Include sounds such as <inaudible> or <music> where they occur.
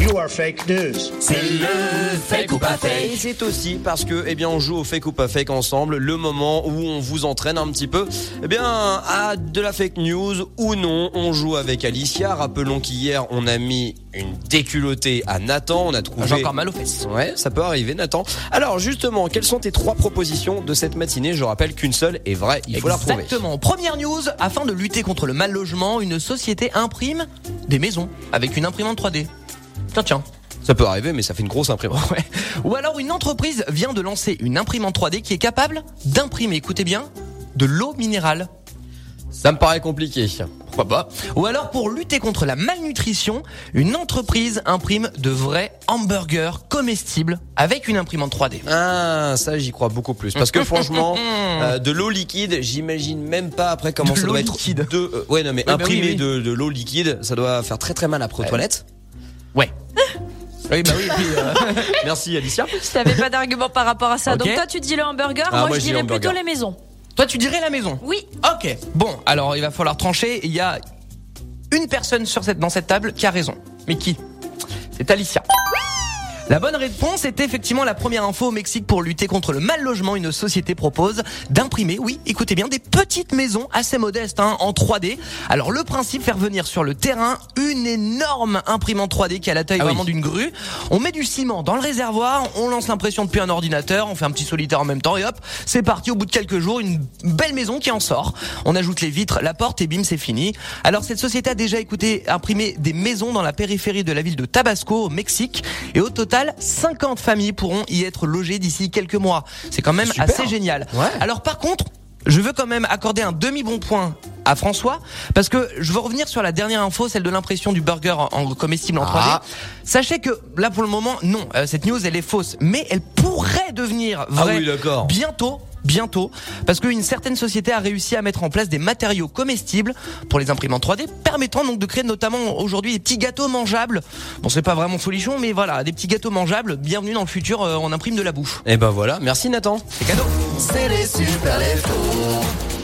You are fake news. C'est le fake ou pas Et fake. c'est aussi parce que, eh bien, on joue au fake ou pas fake ensemble, le moment où on vous entraîne un petit peu, eh bien, à de la fake news ou non. On joue avec Alicia. Rappelons qu'hier, on a mis une déculottée à Nathan. On a trouvé. J'ai encore mal aux fesses. Ouais, ça peut arriver, Nathan. Alors, justement, quelles sont tes trois propositions de cette matinée? Je rappelle qu'une seule est vraie. Il faut la retrouver. Exactement. Première news, afin de lutter contre le mal logement, une société imprime des maisons avec une imprimante 3D. Tiens, tiens. Ça peut arriver, mais ça fait une grosse imprimante. Ouais. Ou alors une entreprise vient de lancer une imprimante 3D qui est capable d'imprimer, écoutez bien, de l'eau minérale. Ça me paraît compliqué. Pourquoi pas? Ou alors pour lutter contre la malnutrition, une entreprise imprime de vrais hamburgers comestibles avec une imprimante 3D. Ah, ça j'y crois beaucoup plus. Parce que franchement, <laughs> euh, de l'eau liquide, j'imagine même pas après comment De ça doit être. liquide. De, euh, ouais, non mais Oui, bah imprimer oui, oui. de, de l'eau liquide, ça doit faire très très mal après aux toilettes. Ouais. <laughs> Oui, bah oui, et puis, euh, <laughs> Merci Alicia. Je t'avais pas d'argument par rapport à ça. Ok. Donc toi, tu dis le hamburger, Ah, moi, moi, je je dis dirais hamburger. plutôt les maisons. toi tu dirais la maison Oui. Ok. Bon, alors il va falloir trancher. Il y a une personne sur cette, dans cette table qui a raison. Mais qui? C'est Alicia. La bonne réponse est effectivement la première info au Mexique pour lutter contre le mal logement. Une société propose d'imprimer, oui, écoutez bien, des petites maisons assez modestes hein, en 3D. Alors le principe, faire venir sur le terrain une énorme imprimante 3D qui a la taille Ah oui. vraiment d'une grue. On met du ciment dans le réservoir, on lance l'impression depuis un ordinateur, on fait un petit solitaire en même temps et hop, c'est parti. Au bout de quelques jours, une belle maison qui en sort. On ajoute les vitres, la porte et bim, c'est fini. Alors cette société a déjà écouté imprimé des maisons dans la périphérie de la ville de Tabasco au Mexique et au total 50 familles pourront y être logées d'ici quelques mois. C'est quand même Super. assez génial. Ouais. Alors par contre, je veux quand même accorder un demi bon point à François parce que je veux revenir sur la dernière info, celle de l'impression du burger en- comestible en 3D. Ah. Sachez que là pour le moment, non, euh, cette news elle est fausse, mais elle pourrait devenir Ah vraie oui, d'accord. bientôt. Bientôt, parce qu'une certaine société a réussi à mettre en place des matériaux comestibles pour les imprimantes 3D, permettant donc de créer notamment aujourd'hui des petits gâteaux mangeables. Bon, c'est pas vraiment folichon, mais voilà, des petits gâteaux mangeables. Bienvenue dans le futur, euh, on imprime de la bouffe. Et ben voilà, merci Nathan. C'est cadeau. C'est les super leftos.